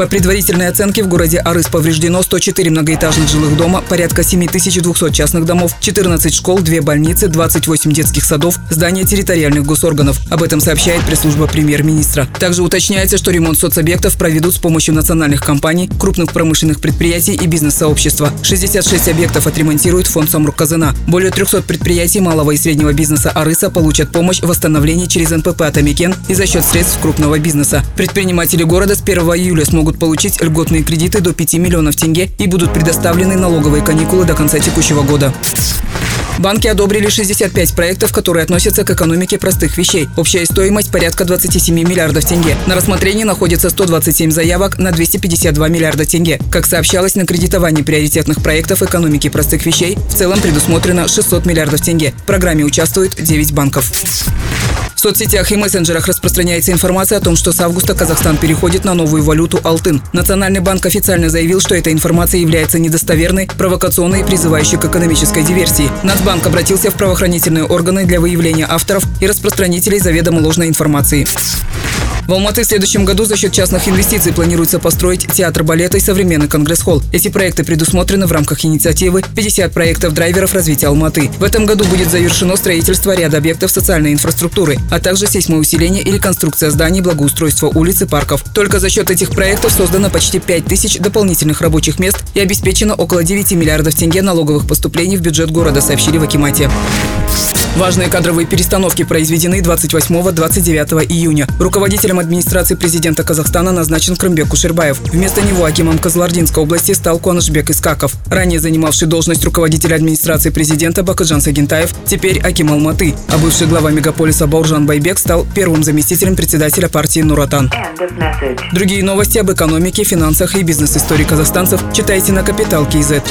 По предварительной оценке в городе Арыс повреждено 104 многоэтажных жилых дома, порядка 7200 частных домов, 14 школ, 2 больницы, 28 детских садов, здания территориальных госорганов. Об этом сообщает пресс-служба премьер-министра. Также уточняется, что ремонт соцобъектов проведут с помощью национальных компаний, крупных промышленных предприятий и бизнес-сообщества. 66 объектов отремонтирует фонд Самрук-Казана. Более 300 предприятий малого и среднего бизнеса Арыса получат помощь в восстановлении через НПП «Атамикен» и за счет средств крупного бизнеса. Предприниматели города с 1 июля смогут могут получить льготные кредиты до 5 миллионов тенге и будут предоставлены налоговые каникулы до конца текущего года. Банки одобрили 65 проектов, которые относятся к экономике простых вещей. Общая стоимость порядка 27 миллиардов тенге. На рассмотрении находится 127 заявок на 252 миллиарда тенге. Как сообщалось, на кредитовании приоритетных проектов экономики простых вещей в целом предусмотрено 600 миллиардов тенге. В программе участвуют 9 банков. В соцсетях и мессенджерах распространяется информация о том, что с августа Казахстан переходит на новую валюту «Алтын». Национальный банк официально заявил, что эта информация является недостоверной, провокационной и призывающей к экономической диверсии. Нацбанк обратился в правоохранительные органы для выявления авторов и распространителей заведомо ложной информации. В Алматы в следующем году за счет частных инвестиций планируется построить театр балета и современный конгресс-холл. Эти проекты предусмотрены в рамках инициативы 50 проектов драйверов развития Алматы. В этом году будет завершено строительство ряда объектов социальной инфраструктуры, а также сейсмоусиление и реконструкция зданий, благоустройство улиц и парков. Только за счет этих проектов создано почти 5 тысяч дополнительных рабочих мест и обеспечено около 9 миллиардов тенге налоговых поступлений в бюджет города, сообщили в Акимате. Важные кадровые перестановки произведены 28-29 июня. Руководителем администрации президента Казахстана назначен Крымбек Кушербаев. Вместо него Акимом Казлардинской области стал Куанышбек Искаков. Ранее занимавший должность руководителя администрации президента Бакаджан Сагентаев, теперь Аким Алматы. А бывший глава мегаполиса Бауржан Байбек стал первым заместителем председателя партии Нуратан. Другие новости об экономике, финансах и бизнес-истории казахстанцев читайте на Капитал Киезет.